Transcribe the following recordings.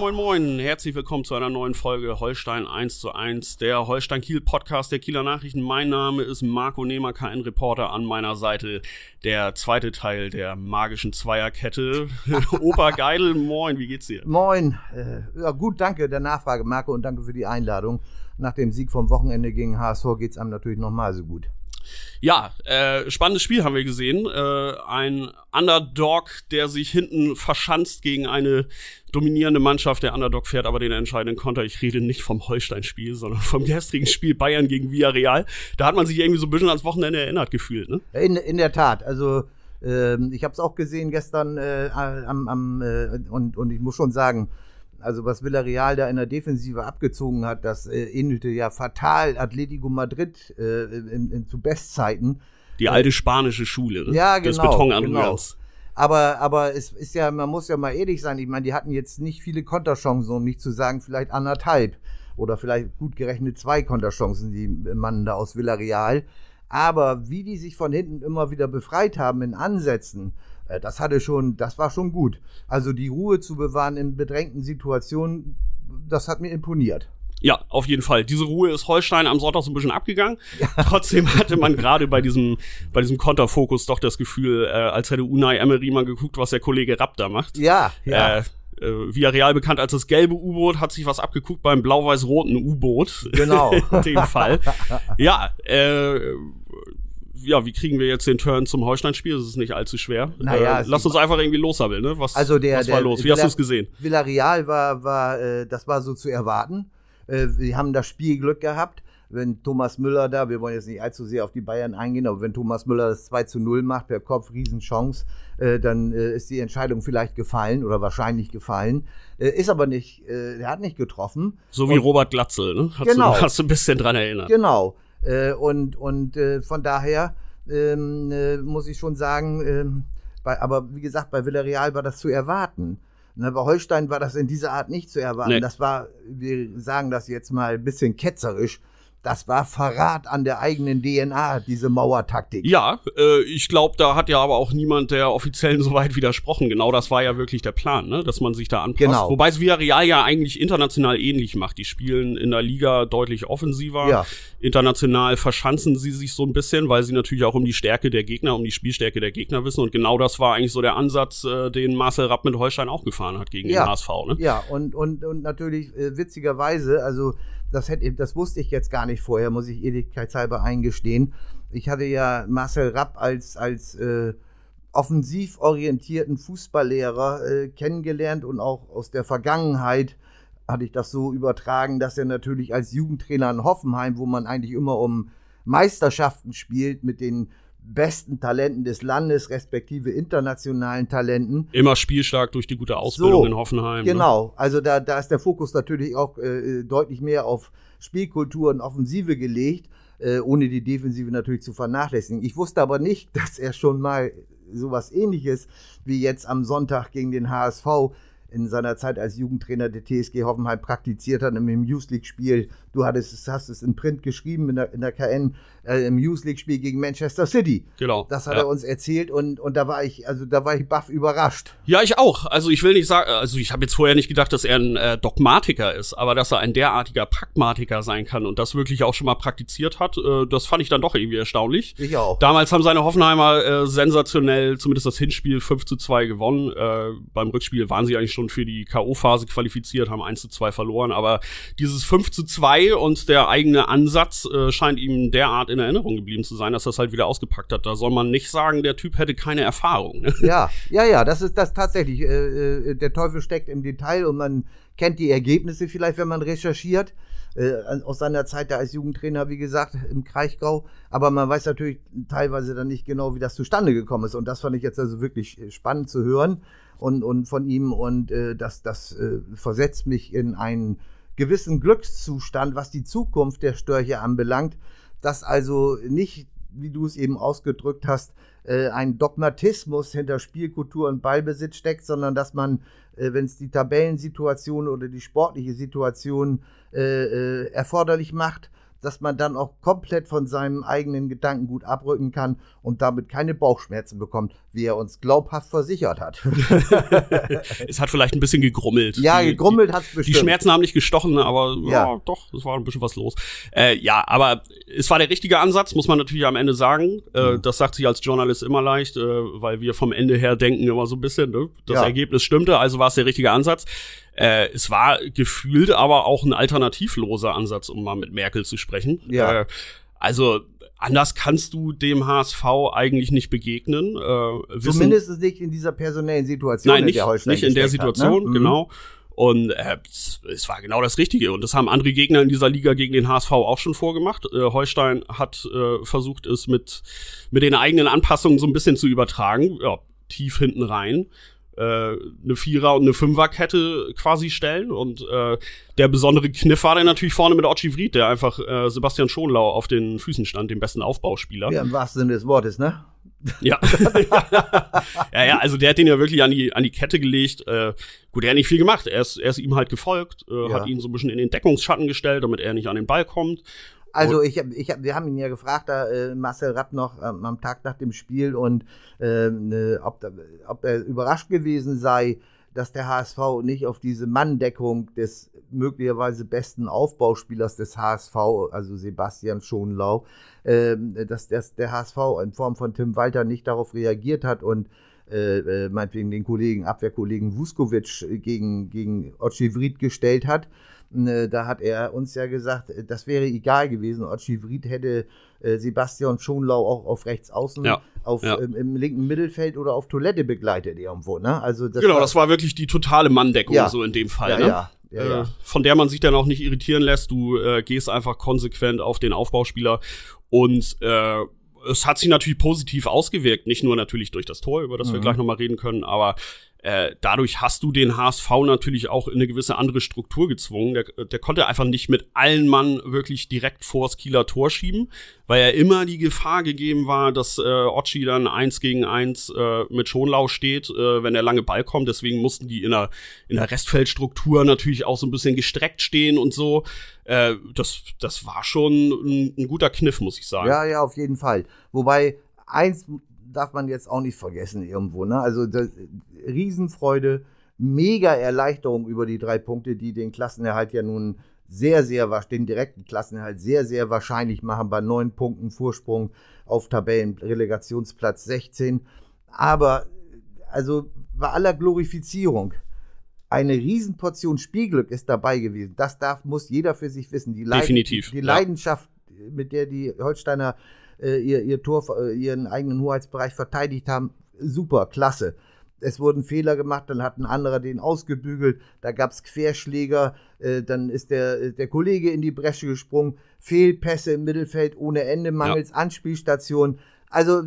Moin moin, herzlich willkommen zu einer neuen Folge Holstein 1 zu 1, der Holstein Kiel Podcast der Kieler Nachrichten. Mein Name ist Marco Nehmer, KN-Reporter an meiner Seite, der zweite Teil der magischen Zweierkette. Opa Geidel, moin, wie geht's dir? Moin, äh, ja gut, danke der Nachfrage, Marco, und danke für die Einladung. Nach dem Sieg vom Wochenende gegen HSV geht's einem natürlich nochmal so gut. Ja, äh, spannendes Spiel haben wir gesehen. Äh, ein Underdog, der sich hinten verschanzt gegen eine dominierende Mannschaft. Der Underdog fährt aber den entscheidenden Konter. Ich rede nicht vom Holstein-Spiel, sondern vom gestrigen Spiel Bayern gegen Villarreal. Da hat man sich irgendwie so ein bisschen ans Wochenende erinnert gefühlt, ne? In, in der Tat. Also ähm, ich habe es auch gesehen gestern äh, am, am äh, und, und ich muss schon sagen, also was Villarreal da in der Defensive abgezogen hat, das äh, ähnelte ja fatal Atletico Madrid äh, in, in, zu Bestzeiten. Die alte spanische Schule, ne? Ja, genau. Des Betonanrührens. Genau. Aber, aber es ist ja, man muss ja mal ehrlich sein, ich meine, die hatten jetzt nicht viele Konterchancen, um nicht zu sagen, vielleicht anderthalb oder vielleicht gut gerechnet zwei Konterchancen, die Mann da aus Villarreal. Aber wie die sich von hinten immer wieder befreit haben in Ansätzen, äh, das hatte schon, das war schon gut. Also die Ruhe zu bewahren in bedrängten Situationen, das hat mir imponiert. Ja, auf jeden Fall. Diese Ruhe ist Holstein am Sonntag so ein bisschen abgegangen. Ja. Trotzdem hatte man gerade bei diesem, bei diesem Konterfokus doch das Gefühl, äh, als hätte Unai Emery mal geguckt, was der Kollege Rapp da macht. Ja, ja. Äh, äh, Villarreal bekannt als das gelbe U-Boot, hat sich was abgeguckt beim blau-weiß-roten U-Boot. Genau. In dem Fall. Ja, äh, ja, wie kriegen wir jetzt den Turn zum Holstein-Spiel? Das ist nicht allzu schwer. Naja, äh, lass uns einfach irgendwie loshabbeln, ne? Was, also der, was war der, los? Wie Villa, hast du es gesehen? Villarreal war, war äh, das war so zu erwarten. Äh, wir haben das Spielglück gehabt. Wenn Thomas Müller da, wir wollen jetzt nicht allzu sehr auf die Bayern eingehen, aber wenn Thomas Müller das 2 zu 0 macht per Kopf, Riesenchance, äh, dann äh, ist die Entscheidung vielleicht gefallen oder wahrscheinlich gefallen. Äh, ist aber nicht, äh, er hat nicht getroffen. So wie und, Robert Glatzel, ne? Hast genau. Du, hast du ein bisschen dran erinnert. Genau. Äh, und und äh, von daher ähm, äh, muss ich schon sagen, ähm, bei, aber wie gesagt, bei Villarreal war das zu erwarten. Na, bei Holstein war das in dieser Art nicht zu erwarten. Nee. Das war, wir sagen das jetzt mal ein bisschen ketzerisch, das war Verrat an der eigenen DNA, diese Mauertaktik. Ja, äh, ich glaube, da hat ja aber auch niemand der Offiziellen soweit widersprochen. Genau das war ja wirklich der Plan, ne? dass man sich da anpasst. Genau. Wobei es Villarreal ja eigentlich international ähnlich macht. Die spielen in der Liga deutlich offensiver. Ja. International verschanzen sie sich so ein bisschen, weil sie natürlich auch um die Stärke der Gegner, um die Spielstärke der Gegner wissen. Und genau das war eigentlich so der Ansatz, äh, den Marcel Rapp mit Holstein auch gefahren hat gegen ja. den HSV. Ne? Ja, und, und, und natürlich äh, witzigerweise, also das, hätte, das wusste ich jetzt gar nicht vorher, muss ich ehrlichkeitshalber eingestehen. Ich hatte ja Marcel Rapp als, als äh, offensiv orientierten Fußballlehrer äh, kennengelernt und auch aus der Vergangenheit hatte ich das so übertragen, dass er natürlich als Jugendtrainer in Hoffenheim, wo man eigentlich immer um Meisterschaften spielt mit den besten Talenten des Landes, respektive internationalen Talenten. Immer spielstark durch die gute Ausbildung so, in Hoffenheim. Ne? Genau, ne? also da, da ist der Fokus natürlich auch äh, deutlich mehr auf Spielkultur und Offensive gelegt, äh, ohne die Defensive natürlich zu vernachlässigen. Ich wusste aber nicht, dass er schon mal sowas ähnliches wie jetzt am Sonntag gegen den HSV in seiner Zeit als Jugendtrainer der TSG Hoffenheim praktiziert hat, im Youth League-Spiel. Du hattest es, hast es in Print geschrieben in der, in der KN, äh, im Youth League-Spiel gegen Manchester City. Genau. Das hat ja. er uns erzählt und, und da war ich, also da war ich baff überrascht. Ja, ich auch. Also ich will nicht sagen, also ich habe jetzt vorher nicht gedacht, dass er ein äh, Dogmatiker ist, aber dass er ein derartiger Pragmatiker sein kann und das wirklich auch schon mal praktiziert hat, äh, das fand ich dann doch irgendwie erstaunlich. Ich auch. Damals haben seine Hoffenheimer äh, sensationell, zumindest das Hinspiel 5 zu 2 gewonnen. Äh, beim Rückspiel waren sie eigentlich schon für die K.O.-Phase qualifiziert, haben 1 zu 2 verloren, aber dieses 5 zu 2 und der eigene Ansatz äh, scheint ihm derart in Erinnerung geblieben zu sein, dass er halt wieder ausgepackt hat. Da soll man nicht sagen, der Typ hätte keine Erfahrung. Ne? Ja, ja, ja, das ist das tatsächlich. Äh, äh, der Teufel steckt im Detail und man kennt die Ergebnisse vielleicht, wenn man recherchiert. Äh, aus seiner Zeit da als Jugendtrainer, wie gesagt, im Kraichgau. Aber man weiß natürlich teilweise dann nicht genau, wie das zustande gekommen ist. Und das fand ich jetzt also wirklich spannend zu hören. und, und von ihm und äh, das, das äh, versetzt mich in einen gewissen Glückszustand, was die Zukunft der Störche anbelangt, dass also nicht, wie du es eben ausgedrückt hast, äh, ein Dogmatismus hinter Spielkultur und Ballbesitz steckt, sondern dass man, äh, wenn es die Tabellensituation oder die sportliche Situation äh, äh erforderlich macht, dass man dann auch komplett von seinem eigenen Gedankengut abrücken kann und damit keine Bauchschmerzen bekommt, wie er uns glaubhaft versichert hat. es hat vielleicht ein bisschen gegrummelt. Ja, die, gegrummelt hat es bestimmt. Die Schmerzen haben nicht gestochen, aber ja. ja doch, es war ein bisschen was los. Äh, ja, aber es war der richtige Ansatz, muss man natürlich am Ende sagen. Äh, mhm. Das sagt sich als Journalist immer leicht, äh, weil wir vom Ende her denken immer so ein bisschen, ne? das ja. Ergebnis stimmte, also war es der richtige Ansatz. Äh, es war gefühlt aber auch ein alternativloser Ansatz, um mal mit Merkel zu sprechen. Ja. Äh, also anders kannst du dem HSV eigentlich nicht begegnen. Äh, Zumindest nicht in dieser personellen Situation. Nein, nicht, in der nicht in der Situation, hat, ne? genau. Und äh, es war genau das Richtige. Und das haben andere Gegner in dieser Liga gegen den HSV auch schon vorgemacht. Äh, Holstein hat äh, versucht, es mit, mit den eigenen Anpassungen so ein bisschen zu übertragen. Ja, tief hinten rein eine Vierer- und eine Fünferkette quasi stellen. Und äh, der besondere Kniff war dann natürlich vorne mit Ochi Vried, der einfach äh, Sebastian Schonlau auf den Füßen stand, dem besten Aufbauspieler. Ja, im wahrsten Sinne des Wortes, ne? Ja. ja, ja, also der hat den ja wirklich an die, an die Kette gelegt. Äh, gut, er hat nicht viel gemacht. Er ist, er ist ihm halt gefolgt, äh, ja. hat ihn so ein bisschen in den Deckungsschatten gestellt, damit er nicht an den Ball kommt. Also ich, ich hab, wir haben ihn ja gefragt, da, äh, Marcel Rapp noch ähm, am Tag nach dem Spiel und äh, ne, ob, da, ob er überrascht gewesen sei, dass der HSV nicht auf diese Manndeckung des möglicherweise besten Aufbauspielers des HSV, also Sebastian Schonlau, äh, dass, dass der HSV in Form von Tim Walter nicht darauf reagiert hat und äh, äh meinetwegen den Kollegen, Abwehrkollegen Vuskovic gegen, gegen Otschi gestellt hat. Äh, da hat er uns ja gesagt, äh, das wäre egal gewesen. Otschivrit hätte äh, Sebastian Schonlau auch auf rechts außen, ja, auf, ja. Im, im, linken Mittelfeld oder auf Toilette begleitet irgendwo. Ne? Also das genau, war, das war wirklich die totale Manndeckung ja, so in dem Fall. ne? ja. Ja, ja. von der man sich dann auch nicht irritieren lässt. Du äh, gehst einfach konsequent auf den Aufbauspieler und äh, es hat sich natürlich positiv ausgewirkt, nicht nur natürlich durch das Tor, über das mhm. wir gleich nochmal reden können, aber äh, dadurch hast du den HSV natürlich auch in eine gewisse andere Struktur gezwungen. Der, der konnte einfach nicht mit allen Mann wirklich direkt vors Kieler Tor schieben, weil er immer die Gefahr gegeben war, dass äh, Ochi dann eins gegen eins äh, mit Schonlau steht, äh, wenn der lange Ball kommt. Deswegen mussten die in der, in der Restfeldstruktur natürlich auch so ein bisschen gestreckt stehen und so. Äh, das, das war schon ein, ein guter Kniff, muss ich sagen. Ja, ja, auf jeden Fall. Wobei eins darf man jetzt auch nicht vergessen irgendwo. Ne? Also das, Riesenfreude, mega Erleichterung über die drei Punkte, die den Klassenerhalt ja nun sehr, sehr, den direkten Klassenerhalt sehr, sehr wahrscheinlich machen bei neun Punkten Vorsprung auf Tabellenrelegationsplatz 16. Aber, also bei aller Glorifizierung, eine Riesenportion Spielglück ist dabei gewesen. Das darf, muss jeder für sich wissen. Die Definitiv. Die Leidenschaft, mit der die Holsteiner äh, ihr, ihr Tor, äh, ihren eigenen Hoheitsbereich verteidigt haben, super, klasse. Es wurden Fehler gemacht, dann hat ein anderer den ausgebügelt, da gab es Querschläger, äh, dann ist der, der Kollege in die Bresche gesprungen, Fehlpässe im Mittelfeld ohne Ende, mangels ja. Anspielstation. Also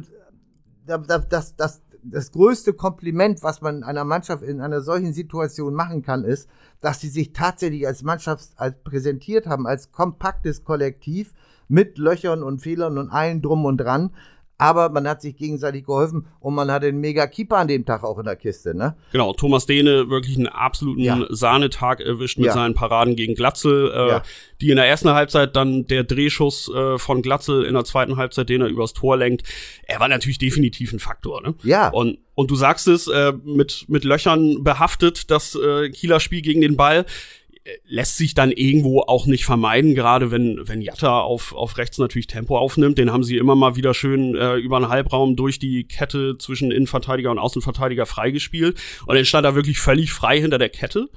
das, das, das, das größte Kompliment, was man einer Mannschaft in einer solchen Situation machen kann, ist, dass sie sich tatsächlich als Mannschaft als präsentiert haben, als kompaktes Kollektiv mit Löchern und Fehlern und allen drum und dran. Aber man hat sich gegenseitig geholfen und man hatte einen mega Keeper an dem Tag auch in der Kiste, ne? Genau, Thomas Dehne wirklich einen absoluten ja. Sahnetag erwischt mit ja. seinen Paraden gegen Glatzel, äh, ja. die in der ersten Halbzeit dann der Drehschuss äh, von Glatzel in der zweiten Halbzeit, den er übers Tor lenkt. Er war natürlich definitiv ein Faktor, ne? Ja. Und, und du sagst es, äh, mit, mit Löchern behaftet, das äh, Kieler Spiel gegen den Ball lässt sich dann irgendwo auch nicht vermeiden, gerade wenn, wenn Jatta auf, auf rechts natürlich Tempo aufnimmt. Den haben sie immer mal wieder schön äh, über einen Halbraum durch die Kette zwischen Innenverteidiger und Außenverteidiger freigespielt. Und dann stand er wirklich völlig frei hinter der Kette.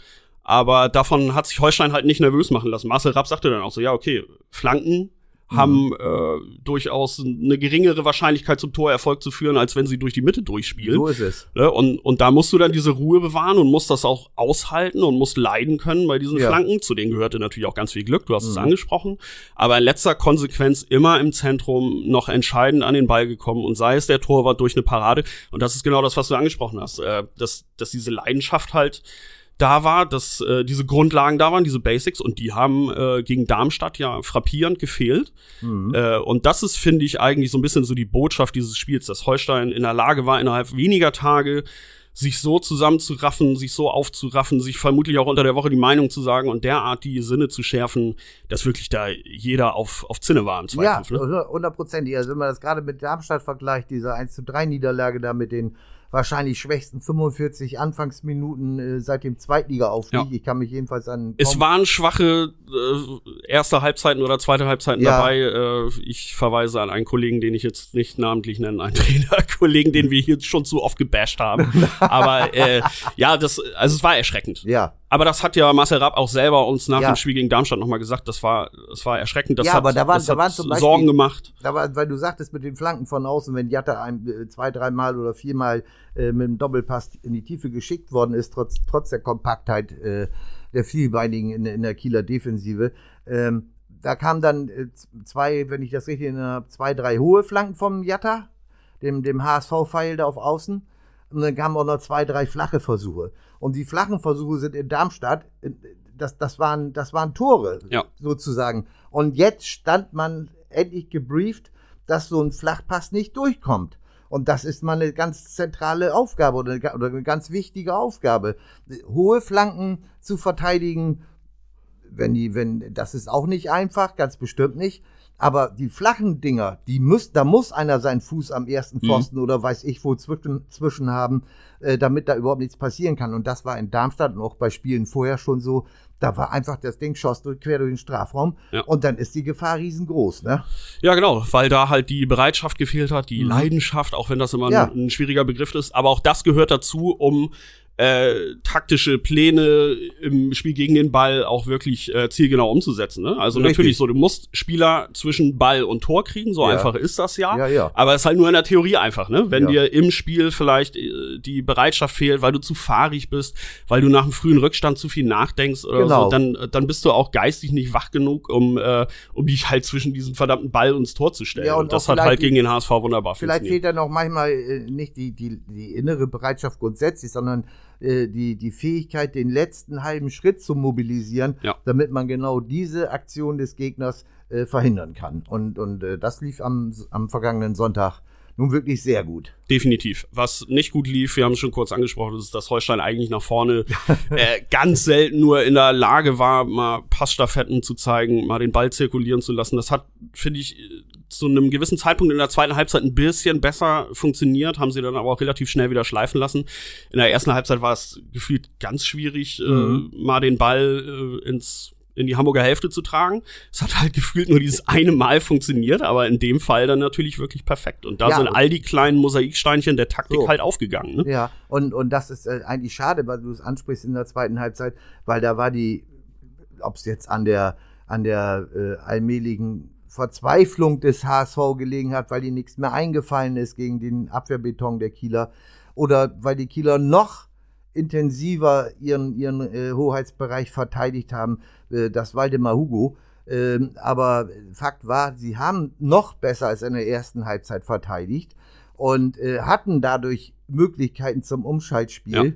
Aber davon hat sich Holstein halt nicht nervös machen lassen. Marcel Rapp sagte dann auch so, ja, okay, Flanken haben äh, durchaus eine geringere Wahrscheinlichkeit zum Torerfolg zu führen, als wenn sie durch die Mitte durchspielen. So ist es. Ne? Und, und da musst du dann diese Ruhe bewahren und musst das auch aushalten und musst leiden können bei diesen Ja. Flanken. Zu denen gehörte natürlich auch ganz viel Glück, du hast es angesprochen. Aber in letzter Konsequenz immer im Zentrum noch entscheidend an den Ball gekommen und sei es der Torwart durch eine Parade. Und das ist genau das, was du angesprochen hast, äh, dass, dass diese Leidenschaft halt da war, dass äh, diese Grundlagen da waren, diese Basics, und die haben äh, gegen Darmstadt ja frappierend gefehlt. Äh, und das ist, finde ich, eigentlich so ein bisschen so die Botschaft dieses Spiels, dass Holstein in der Lage war, innerhalb weniger Tage sich so zusammenzuraffen, sich so aufzuraffen, sich vermutlich auch unter der Woche die Meinung zu sagen und derart die Sinne zu schärfen, dass wirklich da jeder auf, auf Zinne war im Ja, Zweikampf. ne? hundertprozentig. Also wenn man das gerade mit Darmstadt vergleicht, diese 1 zu 3 Niederlage da mit den wahrscheinlich schwächsten 45 Anfangsminuten äh, seit dem Zweitliga-Aufstieg. Ja. Ich kann mich jedenfalls an Es waren schwache äh, erste Halbzeiten oder zweite Halbzeiten Ja. dabei. Äh, ich verweise an einen Kollegen, den ich jetzt nicht namentlich nenne, einen Trainerkollegen, den wir hier schon zu oft gebasht haben. Aber äh, ja, das, also es war erschreckend. ja. Aber das hat ja Marcel Rapp auch selber uns nach Ja. dem Spiel gegen Darmstadt nochmal gesagt. Das war, das war erschreckend. Das Ja, hat, aber da waren- das da waren zum Beispiel- Sorgen gemacht. Da war, weil du sagtest mit den Flanken von außen, wenn Jatta ein, äh, zwei, dreimal oder viermal äh, mit dem Doppelpass in die Tiefe geschickt worden ist, trotz, trotz der Kompaktheit äh, der Vielbeinigen in, in der Kieler Defensive. Ähm, da kamen dann äh, zwei, wenn ich das richtig erinnere, zwei, drei hohe Flanken vom Jatta, dem, dem HSV-Pfeil da auf Außen. Und dann kamen auch noch zwei, drei flache Versuche. Und die flachen Versuche sind in Darmstadt, äh, das, das, waren, das waren Tore, Ja. sozusagen. Und jetzt stand man endlich gebrieft, dass so ein Flachpass nicht durchkommt. Und das ist mal eine ganz zentrale Aufgabe oder eine, oder eine ganz wichtige Aufgabe. Hohe Flanken zu verteidigen, wenn die, wenn, das ist auch nicht einfach, ganz bestimmt nicht. Aber die flachen Dinger, die muss, da muss einer seinen Fuß am ersten Mhm. Pfosten oder weiß ich wo zwischen, zwischen haben, äh, damit da überhaupt nichts passieren kann. Und das war in Darmstadt und auch bei Spielen vorher schon so. Da war einfach das Ding schoss durch, quer durch den Strafraum Ja. und dann ist die Gefahr riesengroß, ne? Ja, genau, weil da halt die Bereitschaft gefehlt hat, die Mhm. Leidenschaft, auch wenn das immer Ja. ein, ein schwieriger Begriff ist. Aber auch das gehört dazu, um äh, taktische Pläne im Spiel gegen den Ball auch wirklich äh, zielgenau umzusetzen. Ne? Also Richtig. natürlich so, du musst Spieler zwischen Ball und Tor kriegen, so Ja. einfach ist das ja. Ja, ja. Aber es ist halt nur in der Theorie einfach, ne? Wenn Ja. dir im Spiel vielleicht äh, die Bereitschaft fehlt, weil du zu fahrig bist, weil du nach einem frühen Rückstand zu viel nachdenkst oder Genau. so, dann, dann bist du auch geistig nicht wach genug, um, äh, um dich halt zwischen diesen verdammten Ball und Tor zu stellen. Ja, und und das auch hat vielleicht halt gegen den HSV wunderbar Vielleicht funktioniert. fehlt da noch manchmal äh, nicht die, die, die innere Bereitschaft grundsätzlich, sondern äh, die, die Fähigkeit, den letzten halben Schritt zu mobilisieren, Ja. damit man genau diese Aktion des Gegners äh, verhindern kann. Und, und äh, das lief am, am vergangenen Sonntag nun wirklich sehr gut. Definitiv. Was nicht gut lief, wir haben es schon kurz angesprochen, ist, dass Holstein eigentlich nach vorne äh, ganz selten nur in der Lage war, mal Passstaffetten zu zeigen, mal den Ball zirkulieren zu lassen. Das hat, finde ich, äh, zu einem gewissen Zeitpunkt in der zweiten Halbzeit ein bisschen besser funktioniert, haben sie dann aber auch relativ schnell wieder schleifen lassen. In der ersten Halbzeit war es gefühlt ganz schwierig, Mhm. äh, mal den Ball äh, ins in die Hamburger Hälfte zu tragen. Es hat halt gefühlt nur dieses eine Mal funktioniert, aber in dem Fall dann natürlich wirklich perfekt. Und da Ja, sind all die kleinen Mosaiksteinchen der Taktik So. halt aufgegangen. Ne? Ja, und, und das ist äh, eigentlich schade, weil du es ansprichst in der zweiten Halbzeit, weil da war die, ob es jetzt an der, an der äh, allmähligen Verzweiflung des HSV gelegen hat, weil ihnen nichts mehr eingefallen ist gegen den Abwehrbeton der Kieler, oder weil die Kieler noch intensiver ihren, ihren äh, Hoheitsbereich verteidigt haben, äh, das Waldemar Hugo. Ähm, aber Fakt war, sie haben noch besser als in der ersten Halbzeit verteidigt und äh, hatten dadurch Möglichkeiten zum Umschaltspiel. Ja.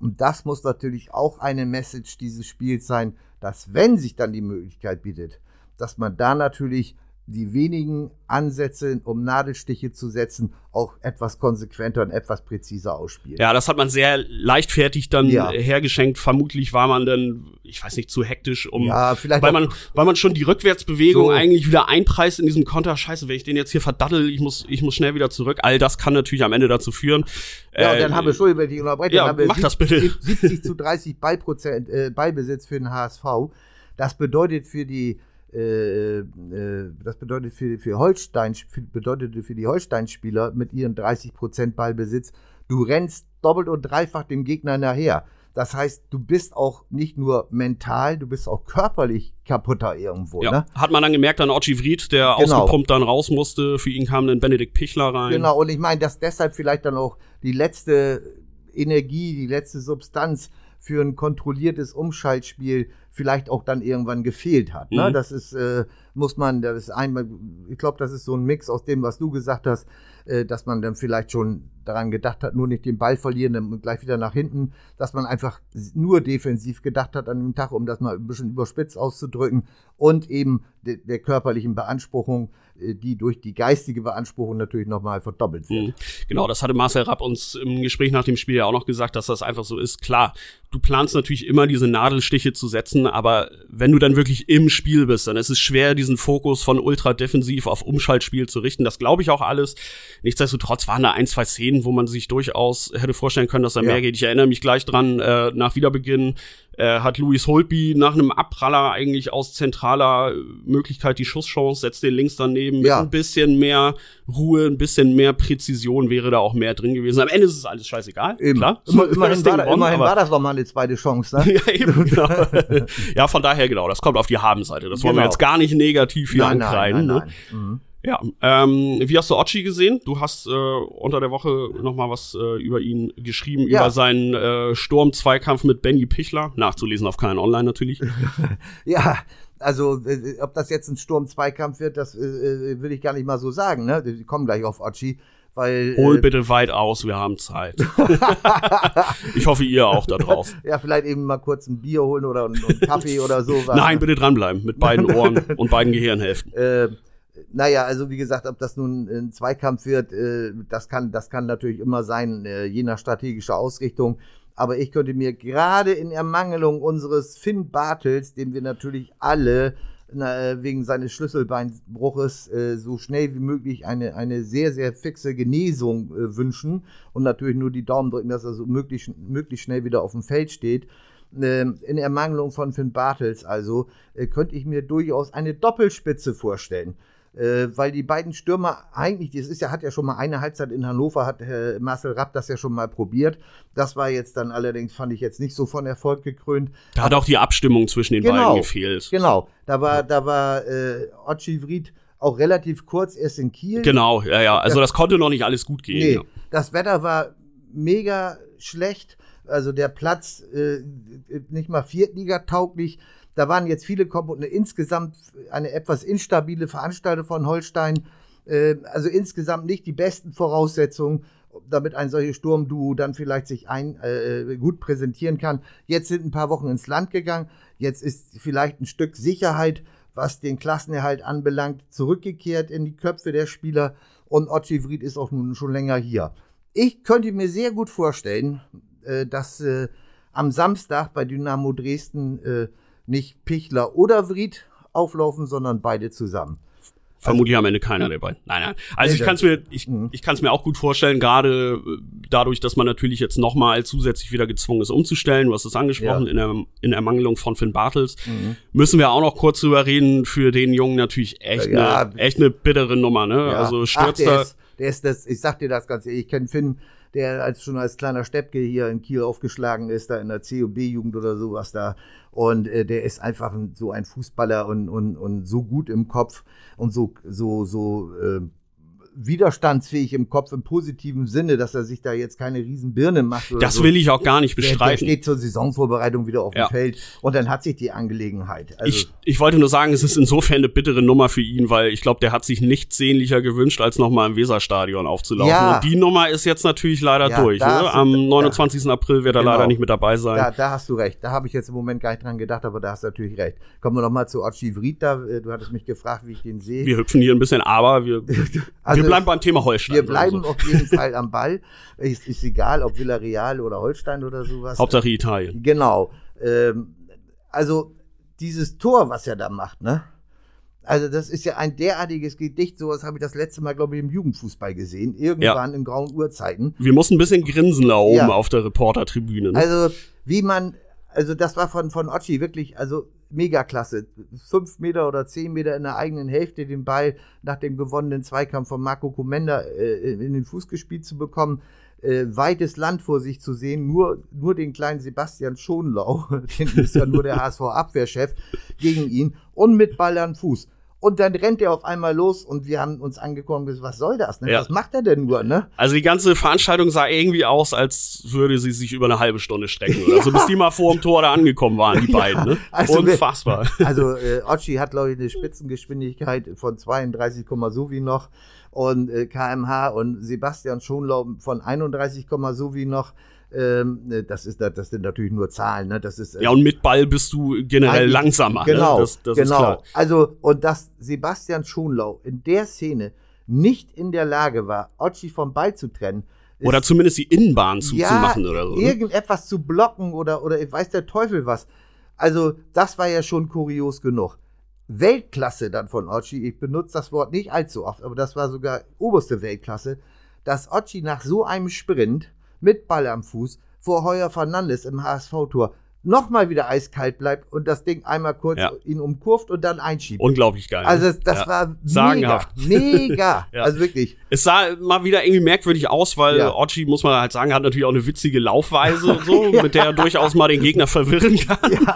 Und das muss natürlich auch eine Message dieses Spiels sein, dass wenn sich dann die Möglichkeit bietet, dass man da natürlich die wenigen Ansätze, um Nadelstiche zu setzen, auch etwas konsequenter und etwas präziser ausspielt. Ja, das hat man sehr leichtfertig dann Ja. hergeschenkt. Vermutlich war man dann, ich weiß nicht, zu hektisch, um Ja, vielleicht weil man, weil man schon die Rückwärtsbewegung So. eigentlich wieder einpreist in diesem Konter. Scheiße, wenn ich den jetzt hier verdattel, ich muss, ich muss schnell wieder zurück. All das kann natürlich am Ende dazu führen. Ja, und Äh, dann haben wir, Entschuldigung, wenn ich unterbreche, ja, dann haben wir mach das bitte. 70 zu 30 Ballprozent, äh, Ballbesitz für den HSV. Das bedeutet für die äh, äh, das bedeutet für, für Holstein, für, bedeutete für die Holstein-Spieler mit ihren 30 Prozent Ballbesitz, du rennst doppelt und dreifach dem Gegner nachher. Das heißt, du bist auch nicht nur mental, du bist auch körperlich kaputter irgendwo. Ja, Ne? hat man dann gemerkt an Ochi Vried, der Genau. ausgepumpt dann raus musste. Für ihn kam dann Benedikt Pichler rein. Genau, und ich meine, dass deshalb vielleicht dann auch die letzte Energie, die letzte Substanz für ein kontrolliertes Umschaltspiel vielleicht auch dann irgendwann gefehlt hat. Ne? Mhm. Das ist, äh, muss man, das ist einmal, ich glaube, das ist so ein Mix aus dem, was du gesagt hast, äh, dass man dann vielleicht schon daran gedacht hat, nur nicht den Ball verlieren, dann gleich wieder nach hinten, dass man einfach nur defensiv gedacht hat an dem Tag, um das mal ein bisschen überspitzt auszudrücken und eben de der körperlichen Beanspruchung, die durch die geistige Beanspruchung natürlich nochmal verdoppelt wird. Mhm. Genau, das hatte Marcel Rapp uns im Gespräch nach dem Spiel ja auch noch gesagt, dass das einfach so ist. Klar, du planst natürlich immer diese Nadelstiche zu setzen, aber wenn du dann wirklich im Spiel bist, dann ist es schwer, diesen Fokus von ultra defensiv auf Umschaltspiel zu richten. Das glaube ich auch alles. Nichtsdestotrotz waren da ein, zwei Szenen, wo man sich durchaus hätte vorstellen können, dass da Ja. mehr geht. Ich erinnere mich gleich dran, äh, nach Wiederbeginn äh, hat Louis Holtby nach einem Abpraller eigentlich aus zentraler Möglichkeit die Schusschance, setzt den links daneben. Mit Ja. ein bisschen mehr Ruhe, ein bisschen mehr Präzision wäre da auch mehr drin gewesen. Am Ende ist es alles scheißegal. Eben. Klar. Immer, immerhin war, da, gewonnen, immerhin war das doch mal eine zweite Chance. Ne? ja, eben, genau. ja, von daher genau, das kommt auf die Habenseite. Das wollen wir Genau. jetzt gar nicht negativ hier nein, ankreiden. nein, ne? nein, Mhm. Ja, ähm, wie hast du Ochi gesehen? Du hast äh, unter der Woche noch mal was äh, über ihn geschrieben, Ja. über seinen äh, Sturm-Zweikampf mit Benny Pichler. Nachzulesen auf keinen Online natürlich. Ja, also äh, ob das jetzt ein Sturm-Zweikampf wird, das äh, äh, will ich gar nicht mal so sagen. Ne? Wir kommen gleich auf Ochi, weil Hol äh, bitte weit aus, wir haben Zeit. ich hoffe, ihr auch da draußen. ja vielleicht eben mal kurz ein Bier holen oder einen, einen Kaffee oder so. Nein, bitte dranbleiben mit beiden Ohren und beiden Gehirnhälften. Äh, naja, also wie gesagt, ob das nun ein Zweikampf wird, äh, das kann, das kann natürlich immer sein, äh, je nach strategischer Ausrichtung. Aber ich könnte mir gerade in Ermangelung unseres Finn Bartels, den wir natürlich alle äh, wegen seines Schlüsselbeinbruches äh, so schnell wie möglich eine, eine sehr, sehr fixe Genesung äh, wünschen und natürlich nur die Daumen drücken, dass er so möglichst, möglichst schnell wieder auf dem Feld steht. Ähm, in Ermangelung von Finn Bartels also, äh, könnte ich mir durchaus eine Doppelspitze vorstellen. Äh, weil die beiden Stürmer eigentlich, das ist ja, hat ja schon mal eine Halbzeit in Hannover, hat äh, Marcel Rapp das ja schon mal probiert. Das war jetzt dann allerdings, fand ich jetzt nicht so von Erfolg gekrönt. Da hat auch die Abstimmung zwischen den Genau. beiden gefehlt. Genau, da war, da war äh, Ochi Vried auch relativ kurz erst in Kiel. Genau, ja, ja. Also das konnte noch nicht alles gut gehen. Nee, Ja. das Wetter war mega schlecht. Also der Platz äh, nicht mal Viertliga tauglich. Da waren jetzt viele Komponenten. Insgesamt eine etwas instabile Veranstaltung von Holstein. Äh, also insgesamt nicht die besten Voraussetzungen, damit ein solches Sturmduo dann vielleicht sich ein, äh, gut präsentieren kann. Jetzt sind ein paar Wochen ins Land gegangen. Jetzt ist vielleicht ein Stück Sicherheit, was den Klassenerhalt anbelangt, zurückgekehrt in die Köpfe der Spieler. Und Ochi Vried ist auch nun schon länger hier. Ich könnte mir sehr gut vorstellen, äh, dass äh, am Samstag bei Dynamo Dresden äh, nicht Pichler oder Vried auflaufen, sondern beide zusammen. Vermutlich am Ende keiner der beiden. Nein, nein. Also ich kann es mir, ich, Mhm. ich kann es mir auch gut vorstellen, gerade äh, dadurch, dass man natürlich jetzt nochmal zusätzlich wieder gezwungen ist, umzustellen. Du hast es angesprochen, Ja. in, der, in Ermangelung von Finn Bartels. Mhm. Müssen wir auch noch kurz drüber reden, für den Jungen natürlich echt, Ja. eine, echt eine bittere Nummer, ne? Ja. Also Ach, stürzt der da. Ist, der ist das, ich sag dir das ganz ehrlich, ich kenne Finn, der als schon als kleiner Steppke hier in Kiel aufgeschlagen ist, da in der COB-Jugend oder sowas da. Und äh, der ist einfach ein, so ein Fußballer und, und, und so gut im Kopf und so, so, so äh, widerstandsfähig im Kopf im positiven Sinne, dass er sich da jetzt keine riesen Birne macht. Das so. will ich auch gar nicht der, der bestreiten. steht zur Saisonvorbereitung wieder auf Ja. dem Feld und dann hat sich die Angelegenheit. Also, ich, ich wollte nur sagen, es ist insofern eine bittere Nummer für ihn, weil ich glaube, der hat sich nichts sehnlicher gewünscht, als nochmal im Weserstadion aufzulaufen. Ja. Und die Nummer ist jetzt natürlich leider Ja, durch. da Ne? Am da- 29. April wird er Genau. leider nicht mit dabei sein. Da, da hast du recht. Da habe ich jetzt im Moment gar nicht dran gedacht, aber da hast du natürlich recht. Kommen wir noch mal zu Ochi Vried da. Äh, Du hattest mich gefragt, wie ich den sehe. Wir hüpfen hier ein bisschen, aber wir, Also, wir bleiben beim Thema Holstein. wir bleiben Also, auf jeden Fall am Ball. Ist, ist egal, ob Villarreal oder Holstein oder sowas. Hauptsache Italien. Genau. Ähm, also dieses Tor, was er da macht, ne? Also das ist ja ein derartiges Gedicht. Sowas habe ich das letzte Mal, glaube ich, im Jugendfußball gesehen. Irgendwann in grauen Urzeiten. Wir mussten ein bisschen grinsen da oben Ja. auf der Reportertribüne. Ne? Also, wie man, also das war von, von Ochi wirklich, also mega klasse. Fünf Meter oder zehn Meter in der eigenen Hälfte den Ball nach dem gewonnenen Zweikampf von Marco Comenda äh, in den Fuß gespielt zu bekommen. äh, weites Land vor sich zu sehen, nur, nur den kleinen Sebastian Schonlau, den ist ja nur der HSV-Abwehrchef, gegen ihn und mit Ball an Fuß. Und dann rennt er auf einmal los und wir haben uns angekommen, was soll das? Ne? Ja. Was macht er denn nur? Ne? Also die ganze Veranstaltung sah irgendwie aus, als würde sie sich über eine halbe Stunde strecken. Oder? Also bis die mal vor dem Tor da angekommen waren, die Ja, beiden. Ne? also Unfassbar. Also äh, Ochi hat, glaube ich, eine Spitzengeschwindigkeit von 32, so wie noch und äh, kmh und Sebastian Schonlau von 31, so wie noch. Ähm, äh, das, ist, das sind natürlich nur Zahlen. Ne? Das ist, äh, Ja, und mit Ball bist du generell langsamer. Genau, ne? das, das genau. Also, und dass Sebastian Schonlau in der Szene nicht in der Lage war, Ochi vom Ball zu trennen. Oder zumindest die Innenbahn zuzumachen oder so. Ne? irgendetwas zu blocken oder, oder ich weiß der Teufel was. Also, das war ja schon kurios genug. Weltklasse dann von Ochi, ich benutze das Wort nicht allzu oft, aber das war sogar oberste Weltklasse, dass Ochi nach so einem Sprint mit Ball am Fuß vor Heuer Fernandes im HSV-Tor nochmal wieder eiskalt bleibt und das Ding einmal kurz Ja. ihn umkurvt und dann einschiebt. Unglaublich geil. also das, das Ja. war Sagenhaft. mega, mega. Ja. Also wirklich. Es sah mal wieder irgendwie merkwürdig aus, weil Ja. Ochi, muss man halt sagen, hat natürlich auch eine witzige Laufweise, so, mit der er durchaus mal den Gegner verwirren kann.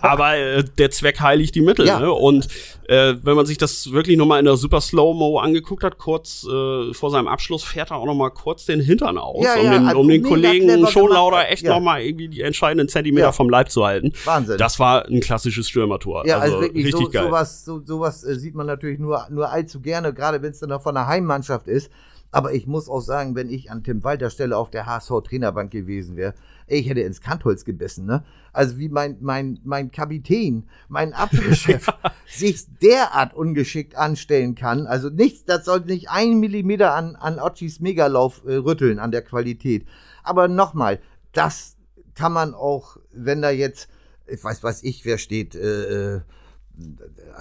Aber äh, der Zweck heiligt die Mittel. Ne? Und äh, wenn man sich das wirklich nochmal in der Super Slow-Mo angeguckt hat, kurz äh, vor seinem Abschluss fährt er auch nochmal kurz den Hintern aus, Ja, um den, also um den Kollegen Schonlauder gemacht. echt Ja. nochmal irgendwie die entscheidenden Zentimeter vom Leib zu halten. Wahnsinn. Das war ein klassisches Stürmertor. Ja, also, wirklich, richtig so, geil. sowas, so, sowas äh, sieht man natürlich nur, nur allzu gerne, gerade wenn es dann noch von der Heimmannschaft ist. Aber ich muss auch sagen, wenn ich an Tim Walter Stelle auf der HSV-Trainerbank gewesen wäre, ich hätte ins Kantholz gebissen, ne? Also wie mein, mein, mein Kapitän, mein Abwehrchef sich derart ungeschickt anstellen kann. Also nichts, das sollte nicht ein Millimeter an, an Ochis Megalauf äh, rütteln, an der Qualität. Aber nochmal, das kann man auch, wenn da jetzt, ich weiß, was ich, wer steht, äh, äh,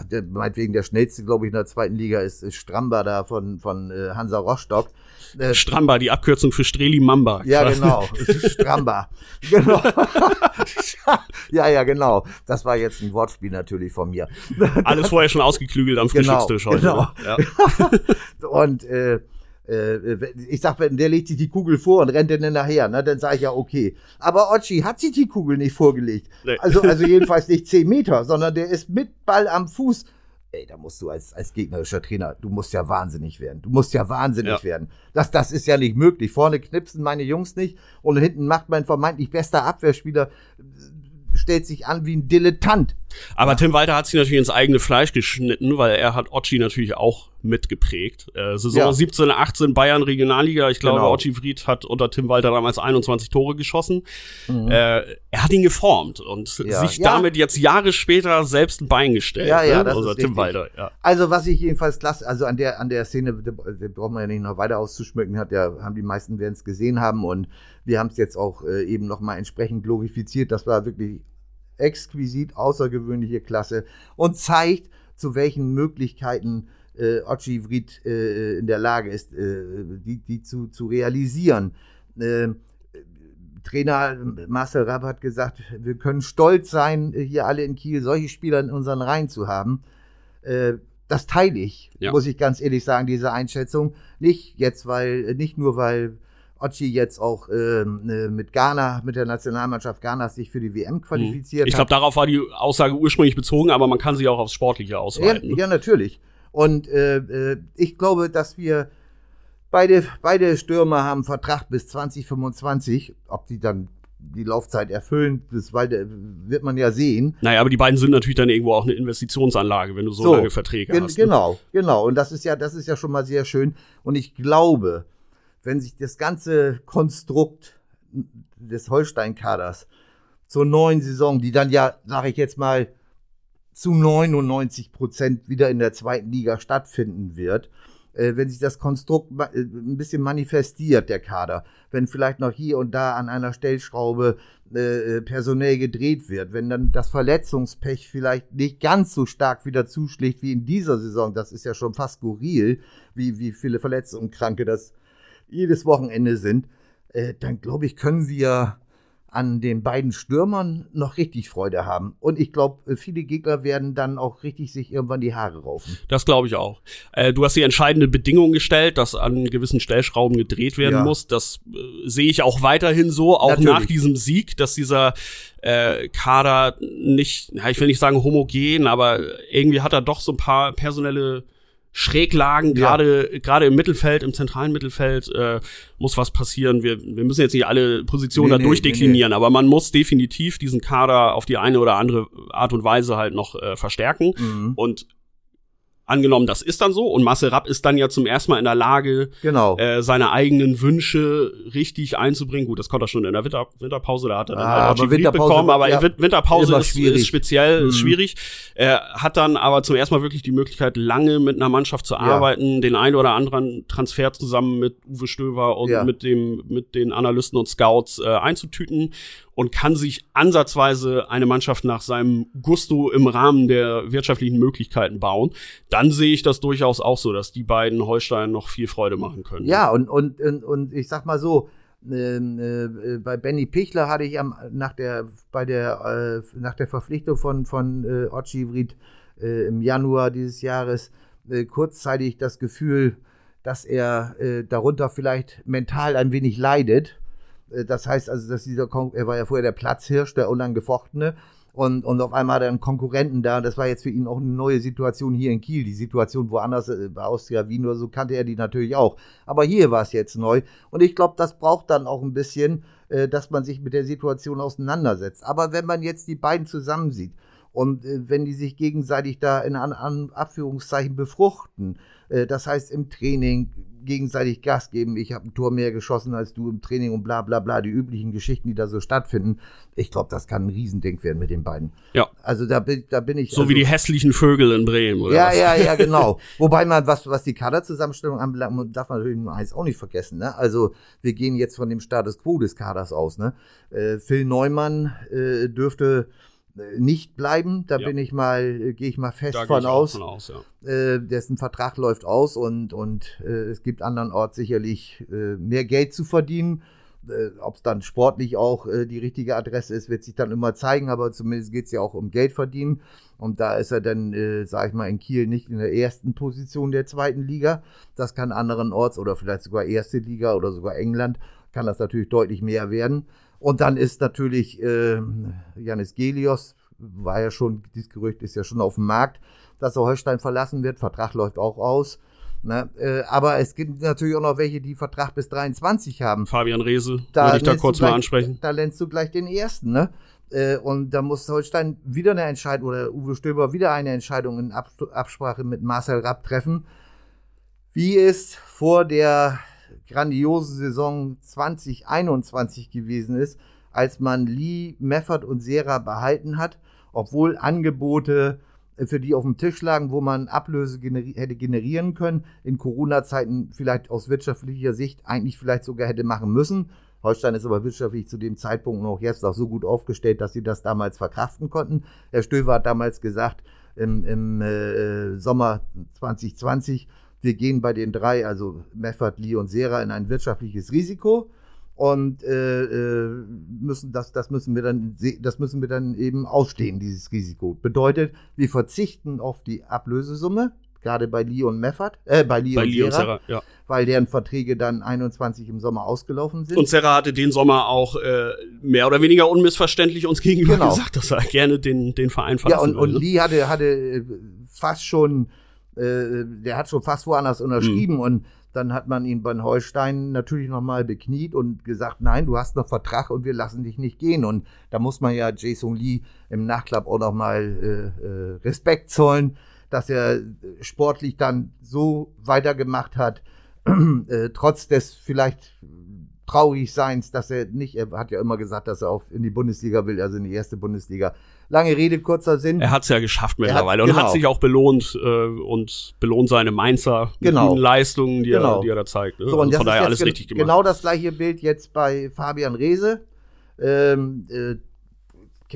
der, meinetwegen der schnellste, glaube ich, in der zweiten Liga ist, ist Stramba da von, von äh, Hansa Rostock. Äh, Stramba, die Abkürzung für Streli Mamba. ja, quasi. genau. Stramba. genau. ja, ja, genau. Das war jetzt ein Wortspiel natürlich von mir. Alles vorher schon ausgeklügelt am Genau, Frühstückstisch heute. genau. Ne? Ja. Und äh, ich sag, wenn der legt sich die Kugel vor und rennt dann nachher, ne, dann sage ich ja okay. Aber Ochi hat sich die Kugel nicht vorgelegt. Nee. Also, also jedenfalls nicht 10 Meter, sondern der ist mit Ball am Fuß. Ey, da musst du als, als gegnerischer Trainer, du musst ja wahnsinnig werden. Du musst ja wahnsinnig Ja. werden. Das, das ist ja nicht möglich. Vorne knipsen meine Jungs nicht und hinten macht mein vermeintlich bester Abwehrspieler, äh, stellt sich an wie ein Dilettant. Aber Tim Walter hat sich natürlich ins eigene Fleisch geschnitten, weil er hat Ochi natürlich auch mitgeprägt. Äh, Saison Ja. 17, 18 Bayern Regionalliga. Ich glaube, Genau. Ochi Fried hat unter Tim Walter damals 21 Tore geschossen. Äh, er hat ihn geformt und Mhm. Ja. sich Ja. damit jetzt Jahre später selbst ein Bein gestellt. Ja, ja, ne? das Unser ist Tim richtig. Walter. Ja. Also was ich jedenfalls klasse, also an der an der Szene, da da braucht man ja nicht noch weiter auszuschmücken, hat ja, haben die meisten werden es gesehen haben und wir haben es jetzt auch äh, eben noch mal entsprechend glorifiziert. Das war wirklich exquisit außergewöhnliche Klasse und zeigt, zu welchen Möglichkeiten äh, Ochi Vried äh, in der Lage ist, äh, die, die zu, zu realisieren. Ähm, Trainer Marcel Rapp hat gesagt, wir können stolz sein, hier alle in Kiel solche Spieler in unseren Reihen zu haben. Äh, das teile ich, Ja. muss ich ganz ehrlich sagen, diese Einschätzung. Nicht jetzt, weil, nicht nur, weil Ochi jetzt auch ähm, äh, mit Ghana, mit der Nationalmannschaft Ghanas sich für die WM qualifiziert Mhm. Ich glaube, darauf war die Aussage ursprünglich bezogen, aber man kann sie auch aufs Sportliche Ja, ausweiten. ne? ja, natürlich. Und äh, äh, ich glaube, dass wir beide, beide Stürmer haben Vertrag bis 2025. Ob die dann die Laufzeit erfüllen, das wird man ja sehen. Naja, aber die beiden sind natürlich dann irgendwo auch eine Investitionsanlage, wenn du so, So, lange Verträge Gen hast. ne? genau, genau. Und das ist ja, das ist ja schon mal sehr schön. Und ich glaube, wenn sich das ganze Konstrukt des Holstein-Kaders zur neuen Saison, die dann ja, sage ich jetzt mal, zu 99 Prozent wieder in der zweiten Liga stattfinden wird, äh, wenn sich das Konstrukt äh, ein bisschen manifestiert, der Kader, wenn vielleicht noch hier und da an einer Stellschraube äh, personell gedreht wird, wenn dann das Verletzungspech vielleicht nicht ganz so stark wieder zuschlägt wie in dieser Saison, das ist ja schon fast skurril, wie, wie viele Verletzte und Kranke das jedes Wochenende sind, äh, dann glaube ich, können wir an den beiden Stürmern noch richtig Freude haben. Und ich glaube, viele Gegner werden dann auch richtig sich irgendwann die Haare raufen. Das glaube ich auch. Äh, du hast die entscheidende Bedingung gestellt, dass an gewissen Stellschrauben gedreht werden Ja. muss. Das äh, sehe ich auch weiterhin so, auch Natürlich. nach diesem Sieg, dass dieser äh, Kader nicht, ich will nicht sagen homogen, aber irgendwie hat er doch so ein paar personelle Schräglagen, Ja. gerade gerade im Mittelfeld, im zentralen Mittelfeld äh, muss was passieren. Wir, wir müssen jetzt nicht alle Positionen Nee, da nee, durchdeklinieren, aber man muss definitiv diesen Kader auf die eine oder andere Art und Weise halt noch äh, verstärken. Mhm. Und angenommen, das ist dann so und Marcel Rapp ist dann ja zum ersten Mal in der Lage, Genau. äh, seine eigenen Wünsche richtig einzubringen. Gut, das konnte er schon in der Winter Winterpause, da hat er dann Ah, halt Winterpause bekommen, aber ja, Win- Winterpause ist, ist speziell, ist Mhm. schwierig. Er hat dann aber zum ersten Mal wirklich die Möglichkeit, lange mit einer Mannschaft zu arbeiten, den ein oder anderen Transfer zusammen mit Uwe Stöver und Ja. mit dem, mit den Analysten und Scouts äh, einzutüten und kann sich ansatzweise eine Mannschaft nach seinem Gusto im Rahmen der wirtschaftlichen Möglichkeiten bauen, dann sehe ich das durchaus auch so, dass die beiden Holstein noch viel Freude machen können. Ja, und, und, und, und ich sag mal so, ähm, äh, bei Benny Pichler hatte ich am, nach der bei der äh, nach der Verpflichtung von von äh, Otschivrit äh, im Januar dieses Jahres äh, kurzzeitig das Gefühl, dass er äh, darunter vielleicht mental ein wenig leidet. Äh, das heißt also, dass dieser Kon er war ja vorher der Platzhirsch, der unangefochtene. Und, und auf einmal hat er einen Konkurrenten da. Das war jetzt für ihn auch eine neue Situation hier in Kiel. Die Situation woanders, äh, bei Austria Wien oder so, kannte er die natürlich auch. Aber hier war es jetzt neu. Und ich glaube, das braucht dann auch ein bisschen, äh, dass man sich mit der Situation auseinandersetzt. Aber wenn man jetzt die beiden zusammensieht und wenn die sich gegenseitig da in an, an Abführungszeichen befruchten, das heißt im Training gegenseitig Gas geben, ich habe ein Tor mehr geschossen als du im Training und bla bla bla, die üblichen Geschichten, die da so stattfinden. Ich glaube, das kann ein Riesending werden mit den beiden. Ja. Also da bin, da bin ich. So also, wie die hässlichen Vögel in Bremen, oder? ja, was? ja, ja, genau. Wobei man, was, was die Kaderzusammenstellung anbelangt, darf man natürlich eins auch nicht vergessen. Ne? Also wir gehen jetzt von dem Status quo des Kaders aus. Ne? Äh, Phil Neumann äh, dürfte äh, nicht bleiben. Da Ja. bin ich mal, äh, gehe ich mal fest Da von aus. von aus, ja. Äh, dessen Vertrag läuft aus und, und äh, es gibt andernorts sicherlich äh, mehr Geld zu verdienen. Äh, Ob es dann sportlich auch äh, die richtige Adresse ist, wird sich dann immer zeigen, aber zumindest geht es ja auch um Geld verdienen. Und da ist er dann, äh, sag ich mal, in Kiel nicht in der ersten Position der zweiten Liga. Das kann anderenorts oder vielleicht sogar erste Liga oder sogar England, kann das natürlich deutlich mehr werden. Und dann ist natürlich äh, Janis Gelios, war ja schon, dieses Gerücht ist ja schon auf dem Markt, dass er Holstein verlassen wird. Vertrag läuft auch aus. Ne? Äh, aber es gibt natürlich auch noch welche, die Vertrag bis 23 haben. Fabian Rehse würde ich da kurz du gleich, mal ansprechen. Da lernst du gleich den ersten, ne? Äh, und da muss Holstein wieder eine Entscheidung oder Uwe Stöber wieder eine Entscheidung in Absprache mit Marcel Rapp treffen. Wie es vor der grandiosen Saison 2021 gewesen ist, als man Lee, Meffert und Serra behalten hat, obwohl Angebote äh, für die auf dem Tisch lagen, wo man Ablöse generi hätte generieren können, in Corona-Zeiten vielleicht aus wirtschaftlicher Sicht eigentlich vielleicht sogar hätte machen müssen. Holstein ist aber wirtschaftlich zu dem Zeitpunkt auch jetzt auch so gut aufgestellt, dass sie das damals verkraften konnten. Herr Stöver hat damals gesagt, im, im äh, Sommer 2020, wir gehen bei den drei, also Meffert, Lee und Serra, in ein wirtschaftliches Risiko und äh, äh, müssen das, das müssen wir dann, das müssen wir dann eben ausstehen, dieses Risiko. Bedeutet, wir verzichten auf die Ablösesumme, gerade bei Lee und Meffert, äh, bei Lee, Bei und, Lee und Serra, Serra, ja. weil deren Verträge dann 21 im Sommer ausgelaufen sind. Und Serra hatte den Sommer auch äh, mehr oder weniger unmissverständlich uns gegenüber Genau. gesagt, dass er gerne den, den Verein Ja, verlassen und, und würde. Lee hatte, hatte äh, fast schon, äh, der hat schon fast woanders unterschrieben Mhm. und dann hat man ihn bei Holstein natürlich nochmal bekniet und gesagt, nein, du hast noch Vertrag und wir lassen dich nicht gehen. Und da muss man ja Jason Lee im Nachklapp auch nochmal äh, äh, Respekt zollen, dass er äh, sportlich dann so weitergemacht hat, äh, trotz des vielleicht traurig Seins, dass er nicht, er hat ja immer gesagt, dass er auf in die Bundesliga will, also in die erste Bundesliga. Lange Rede, kurzer Sinn. Er hat es ja geschafft Er hat- mittlerweile und genau. hat sich auch belohnt äh, und belohnt seine Mainzer Genau. guten Leistungen, die, Genau. er, die er da zeigt. Ne? So, also von daher alles richtig gemacht. Genau das gleiche Bild jetzt bei Fabian Reese. Ähm, äh,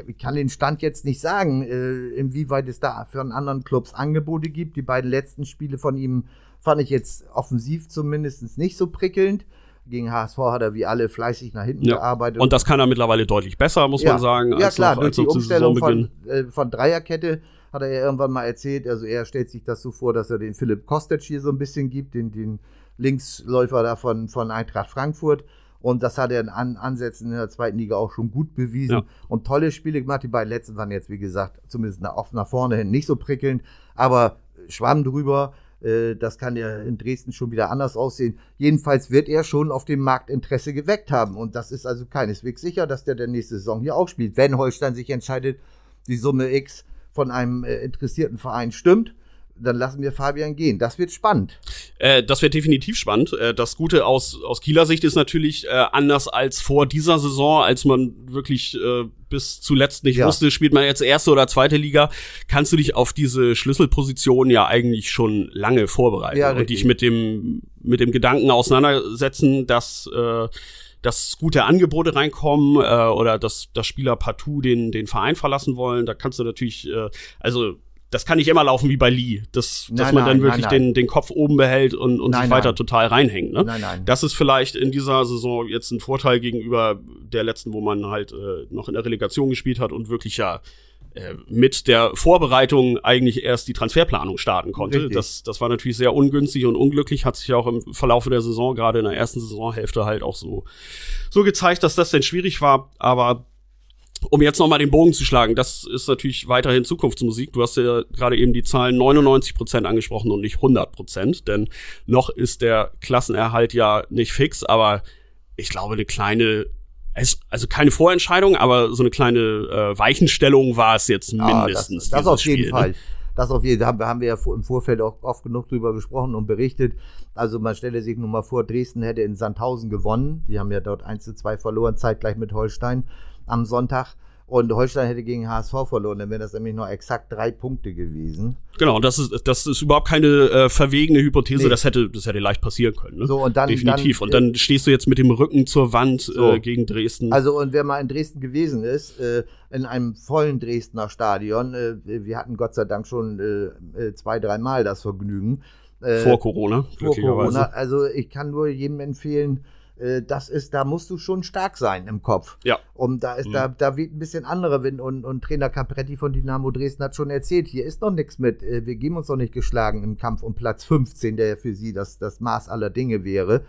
ich kann den Stand jetzt nicht sagen, äh, inwieweit es da von anderen Clubs Angebote gibt. Die beiden letzten Spiele von ihm fand ich jetzt offensiv zumindest nicht so prickelnd. Gegen HSV hat er wie alle fleißig nach hinten Ja. gearbeitet. Und das kann er mittlerweile deutlich besser, muss man sagen, ja als klar, noch, durch die Umstellung von, äh, von Dreierkette hat er ja irgendwann mal erzählt, also er stellt sich das so vor, dass er den Philipp Kostic hier so ein bisschen gibt, den, den Linksläufer da von, von Eintracht Frankfurt. Und das hat er in An Ansätzen in der zweiten Liga auch schon gut bewiesen. Ja. Und tolle Spiele gemacht. Die beiden letzten waren jetzt, wie gesagt, zumindest nach, oft nach vorne hin nicht so prickelnd. Aber Schwamm drüber, äh, das kann ja in Dresden schon wieder anders aussehen. Jedenfalls wird er schon auf dem Markt Interesse geweckt haben. Und das ist also keineswegs sicher, dass der der nächste Saison hier auch spielt. Wenn Holstein sich entscheidet, die Summe X von einem äh, interessierten Verein stimmt, dann lassen wir Fabian gehen. Das wird spannend. Äh, das wird definitiv spannend. Äh, das Gute aus, aus Kieler Sicht ist natürlich äh, anders als vor dieser Saison, als man wirklich äh, bis zuletzt nicht Ja. wusste, spielt man jetzt erste oder zweite Liga, kannst du dich auf diese Schlüsselposition ja eigentlich schon lange vorbereiten Ja, und richtig. dich mit dem, mit dem Gedanken auseinandersetzen, dass äh, dass gute Angebote reinkommen äh, oder dass, dass Spieler partout den, den Verein verlassen wollen. Da kannst du natürlich, äh, also das kann nicht immer laufen wie bei Lee, dass, dass Nein, man dann nein, wirklich nein. Den, den Kopf oben behält und, und sich weiter total reinhängt. Ne? Nein, nein. Das ist vielleicht in dieser Saison jetzt ein Vorteil gegenüber der letzten, wo man halt äh, noch in der Relegation gespielt hat und wirklich ja äh, mit der Vorbereitung eigentlich erst die Transferplanung starten konnte. Richtig. Das, das war natürlich sehr ungünstig und unglücklich, hat sich ja auch im Verlaufe der Saison, gerade in der ersten Saisonhälfte halt auch so, so gezeigt, dass das denn schwierig war. Aber um jetzt nochmal den Bogen zu schlagen, das ist natürlich weiterhin Zukunftsmusik. Du hast ja gerade eben die Zahlen 99 Prozent angesprochen und nicht 100 Prozent, denn noch ist der Klassenerhalt ja nicht fix, aber ich glaube, eine kleine, also keine Vorentscheidung, aber so eine kleine äh, Weichenstellung war es jetzt Ah, mindestens. das, das dieses auf jeden Spiel, ne? Fall. Das auf jeden Fall haben wir, haben wir ja im Vorfeld auch oft genug drüber gesprochen und berichtet. Also man stelle sich nun mal vor, Dresden hätte in Sandhausen gewonnen. Die haben ja dort 1 zu 2 verloren, zeitgleich mit Holstein am Sonntag. Und Holstein hätte gegen HSV verloren, dann wären das nämlich noch exakt drei Punkte gewesen. Genau, das ist, das ist überhaupt keine äh, verwegene Hypothese, Nee. das hätte, das hätte leicht passieren können. Ne? So, und dann- Definitiv. dann, und dann stehst du jetzt mit dem Rücken zur Wand So. äh, gegen Dresden. Also und wer mal in Dresden gewesen ist, äh, in einem vollen Dresdner Stadion, äh, wir hatten Gott sei Dank schon äh, äh, zwei, dreimal das Vergnügen. Äh, vor Corona, vor glücklicherweise. Corona. Also ich kann nur jedem empfehlen, äh, das ist, da musst du schon stark sein im Kopf. Ja. Und da ist, Mhm. da, da weht ein bisschen anderer Wind und, und Trainer Capretti von Dynamo Dresden hat schon erzählt, hier ist noch nichts mit, äh, wir geben uns noch nicht geschlagen im Kampf um Platz 15, der ja für sie das, das Maß aller Dinge wäre,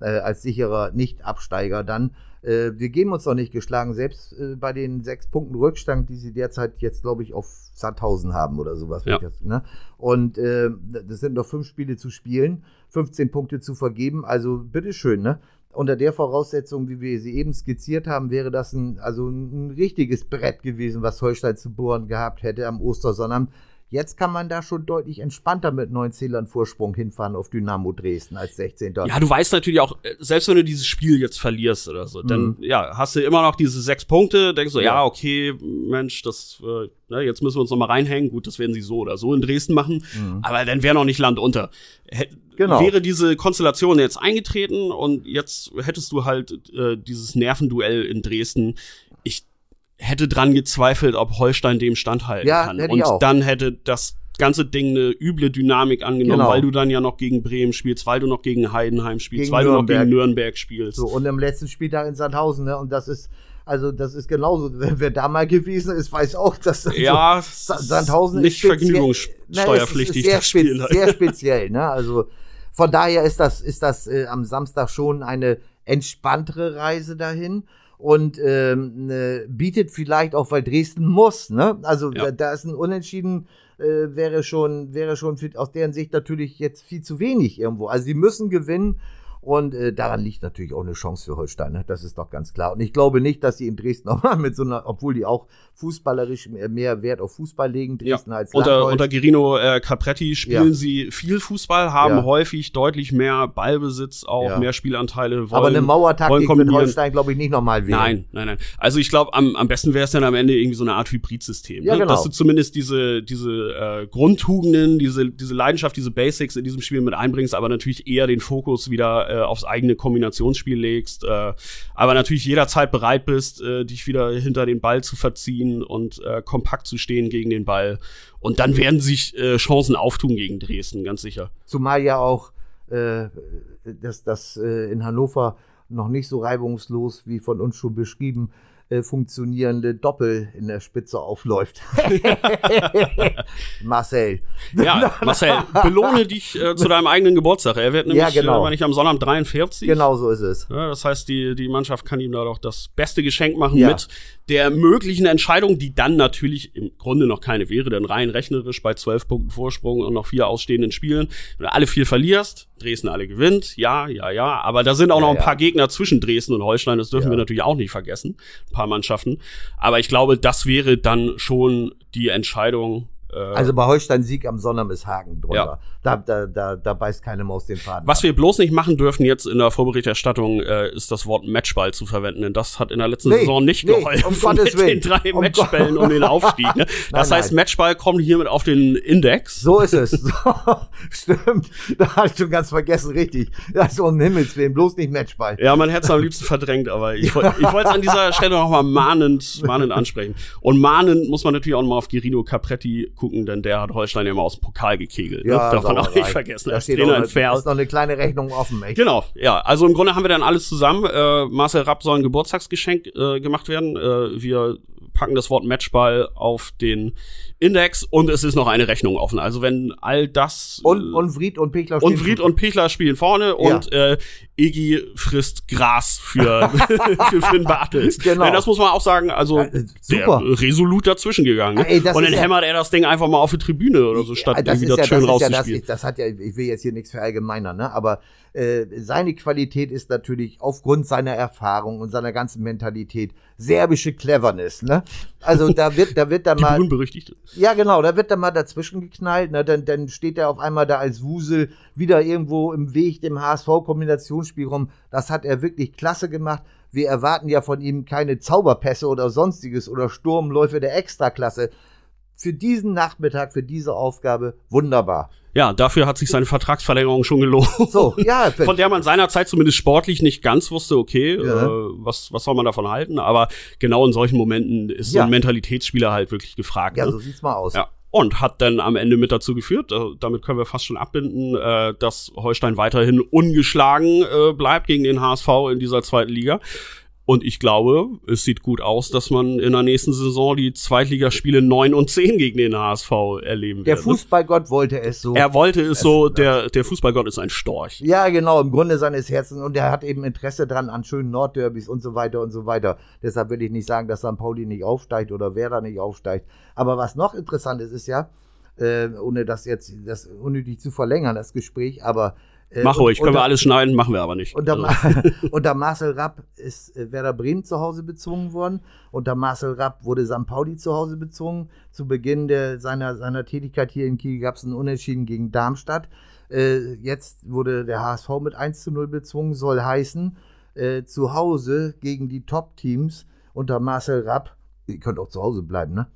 äh, als sicherer Nicht-Absteiger dann. Äh, wir geben uns noch nicht geschlagen, selbst bei den sechs Punkten Rückstand, die sie derzeit jetzt, glaube ich, auf Sandhausen haben oder sowas. Ja. Das, ne? Und äh, das sind noch fünf Spiele zu spielen, 15 Punkte zu vergeben, also bitteschön, ne? Unter der Voraussetzung, wie wir sie eben skizziert haben, wäre das ein, also ein richtiges Brett gewesen, was Holstein zu bohren gehabt hätte am Ostersonnabend. Jetzt kann man da schon deutlich entspannter mit neun Zählern Vorsprung hinfahren auf Dynamo Dresden als 16. Ja, du weißt natürlich auch, äh, selbst wenn du dieses Spiel jetzt verlierst oder so, dann ja, hast du immer noch diese sechs Punkte, denkst du, ja, Mhm. Ja. okay, Mensch, das, äh, ne, jetzt müssen wir uns noch mal reinhängen. Gut, das werden sie so oder so in Dresden machen, aber dann wäre noch nicht Land unter. Mhm. Genau. Wäre diese Konstellation jetzt eingetreten und jetzt hättest du halt äh, dieses Nervenduell in Dresden. Ich hätte dran gezweifelt, ob Holstein dem standhalten Ja, kann. und dann hätte das ganze Ding eine üble Dynamik angenommen, Genau. weil du dann ja noch gegen Bremen spielst, weil du noch gegen Heidenheim spielst, Gegen weil du noch Nürnberg. gegen Nürnberg spielst. So, und im letzten Spieltag in Sandhausen, ne? Und das ist, also das ist genauso. Wer, da mal gewesen ist, weiß auch, dass das ja, so, es ist Sandhausen nicht ist vergnügungssteuerpflichtig, Na, das ist sehr, Spiel. spez sehr speziell, ne? Also von daher ist das, ist das äh, am Samstag schon eine entspanntere Reise dahin. Und ähm, ne, bietet vielleicht auch, weil Dresden muss, ne? Also Ja. da, da ist ein Unentschieden, äh, wäre schon, wäre schon für, aus deren Sicht natürlich jetzt viel zu wenig irgendwo. Also sie müssen gewinnen und äh, daran liegt natürlich auch eine Chance für Holstein, ne? das ist doch ganz klar. Und ich glaube nicht, dass sie in Dresden auch mal mit so einer, obwohl die auch fußballerisch mehr, Wert auf Fußball legen, Ja. Dresden als Unter, unter Gerino äh, Capretti spielen Ja. sie viel Fußball, haben Ja. häufig deutlich mehr Ballbesitz, auch Ja. mehr Spielanteile. Wollen, Aber eine Mauertaktik kombinieren. Holstein, glaube ich, nicht nochmal wählen. Nein, nein, nein. Also ich glaube, am, am besten wäre es dann am Ende irgendwie so eine Art Hybridsystem. Ja, ne? genau. Dass du zumindest diese, diese äh, Grundtugenden, diese, diese Leidenschaft, diese Basics in diesem Spiel mit einbringst, aber natürlich eher den Fokus wieder äh, aufs eigene Kombinationsspiel legst. Äh, aber natürlich jederzeit bereit bist, äh, dich wieder hinter den Ball zu verziehen und äh, kompakt zu stehen gegen den Ball. Und dann werden sich äh, Chancen auftun gegen Dresden, ganz sicher. Zumal ja auch äh, dass das äh, in Hannover noch nicht so reibungslos wie von uns schon beschrieben äh, funktionierende Doppel in der Spitze aufläuft. Marcel. Ja, Marcel, belohne dich äh, zu deinem eigenen Geburtstag. Er wird nämlich, Ja, genau. äh, wenn ich am Sonnabend 43. Genau so ist es. Ja, das heißt, die, die Mannschaft kann ihm da doch das beste Geschenk machen Ja. mit der möglichen Entscheidung, die dann natürlich im Grunde noch keine wäre, denn rein rechnerisch bei zwölf Punkten Vorsprung und noch vier ausstehenden Spielen, wenn du alle vier verlierst, Dresden alle gewinnt, ja, ja, ja, aber da sind auch Ja, noch ein ja. paar Gegner zwischen Dresden und Holstein, das dürfen Ja. wir natürlich auch nicht vergessen, ein paar Mannschaften, aber ich glaube, das wäre dann schon die Entscheidung, Also bei Holstein Sieg am Sonnabend ist Haken drunter. Ja. Da, da, da, da beißt keine Maus den Faden. Was ab. wir bloß nicht machen dürfen jetzt in der Vorberichterstattung, äh, ist das Wort Matchball zu verwenden, denn das hat in der letzten Nee, Saison nicht nee, geholfen um Gottes mit den Willen. drei Um Matchbällen Gott- um den Aufstieg. Ne? Das Nein, heißt, nein. Matchball kommt hiermit auf den Index. So ist es. So, stimmt. Da hast du schon ganz vergessen, richtig. Also um Himmels Willen, bloß nicht Matchball. Ja, man hätte es am liebsten verdrängt, aber ich, ich wollte es an dieser Stelle nochmal mahnend, mahnend ansprechen. Und mahnend muss man natürlich auch nochmal auf Girino Capretti gucken, denn der hat Holstein ja immer aus dem Pokal gekegelt. ne? Darf man auch nicht vergessen. Da steht Ferl. ist noch eine kleine Rechnung offen, echt. Genau, ja. Also im Grunde haben wir dann alles zusammen. Äh, Marcel Rapp soll ein Geburtstagsgeschenk äh, gemacht werden. Äh, wir packen das Wort Matchball auf den Index und es ist noch eine Rechnung offen. Also wenn all das Und, und Fried und Pechler und Fried und Pichler spielen vorne und äh, Egi frisst Gras für, für Finn Bartels. Genau. Denn das muss man auch sagen, also Ja, super. der resolut dazwischen gegangen. Ne? Ja, ey, und dann ja- hämmert er das Ding einfach mal auf die Tribüne oder so, statt Ja, das irgendwie das ja, schön das ist ja das, rauszuspielen. das hat ja, ich will jetzt hier nichts verallgemeinern, ne? aber äh, seine Qualität ist natürlich aufgrund seiner Erfahrung und seiner ganzen Mentalität serbische Cleverness, ne? Also da wird, da wird dann mal, berühmt-berüchtigte. ja genau, da wird dann mal dazwischen geknallt, ne? Dann, dann steht er auf einmal da als Wusel wieder irgendwo im Weg dem HSV-Kombinationsspiel rum. Das hat er wirklich klasse gemacht. Wir erwarten ja von ihm keine Zauberpässe oder sonstiges oder Sturmläufe der Extraklasse. Für diesen Nachmittag, für diese Aufgabe wunderbar. Ja, dafür hat sich seine Vertragsverlängerung schon gelohnt. So, ja, Von der man seinerzeit zumindest sportlich nicht ganz wusste, okay, Ja. äh, was, was soll man davon halten? Aber genau in solchen Momenten ist so Ja. ein Mentalitätsspieler halt wirklich gefragt. ja, ne? so sieht's mal aus. Ja. Und hat dann am Ende mit dazu geführt, äh, damit können wir fast schon abbinden, äh, dass Holstein weiterhin ungeschlagen äh, bleibt gegen den HSV in dieser zweiten Liga. Und ich glaube, es sieht gut aus, dass man in der nächsten Saison die Zweitligaspiele 9 und 10 gegen den HSV erleben Der wird. ne? Fußballgott wollte es so. Er wollte es so, der, der Fußballgott ist ein Storch. ja, genau, im Grunde seines Herzens. Und er hat eben Interesse dran an schönen Nordderbys und so weiter und so weiter. Deshalb will ich nicht sagen, dass St. Pauli nicht aufsteigt oder wer da nicht aufsteigt. Aber was noch interessant ist, ist ja, äh, ohne das jetzt das unnötig zu verlängern, das Gespräch, aber äh, Mach ruhig, können wir alles schneiden, machen wir aber nicht. Unter, Also, unter Marcel Rapp ist äh, Werder Bremen zu Hause bezwungen worden. Unter Marcel Rapp wurde St. Pauli zu Hause bezwungen. Zu Beginn der, seiner, seiner Tätigkeit hier in Kiel gab es einen Unentschieden gegen Darmstadt. Äh, jetzt wurde der HSV mit 1 zu 0 bezwungen, soll heißen, äh, zu Hause gegen die Top-Teams unter Marcel Rapp. Ihr könnt auch zu Hause bleiben, ne?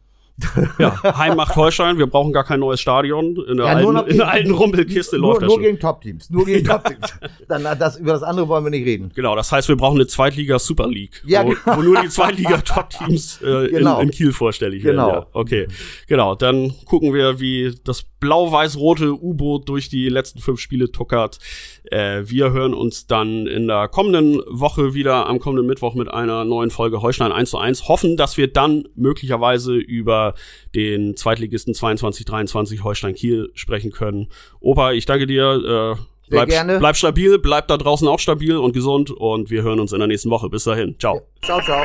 Ja, Heim macht Holstein, wir brauchen gar kein neues Stadion. In der, Ja, alten, in der alten Rumpelkiste Nur, läuft das nur schon. gegen Top-Teams. Nur gegen Top-Teams. Dann, das, über das andere wollen wir nicht reden. Genau, das heißt, wir brauchen eine Zweitliga Super League, Ja, wo, genau. wo nur die Zweitliga-Top-Teams äh, Genau. in, in Kiel vorstellig Genau. werden. Ja, okay, genau. Dann gucken wir, wie das blau-weiß-rote U-Boot durch die letzten fünf Spiele tuckert. Äh, wir hören uns dann in der kommenden Woche wieder am kommenden Mittwoch mit einer neuen Folge Holstein 1 zu 1. Hoffen, dass wir dann möglicherweise über den Zweitligisten 22-23 Holstein Kiel sprechen können. Opa, ich danke dir. Äh, Bleib, gerne. bleib stabil, bleib da draußen auch stabil und gesund und wir hören uns in der nächsten Woche. Bis dahin. Ciao. Ciao, ciao.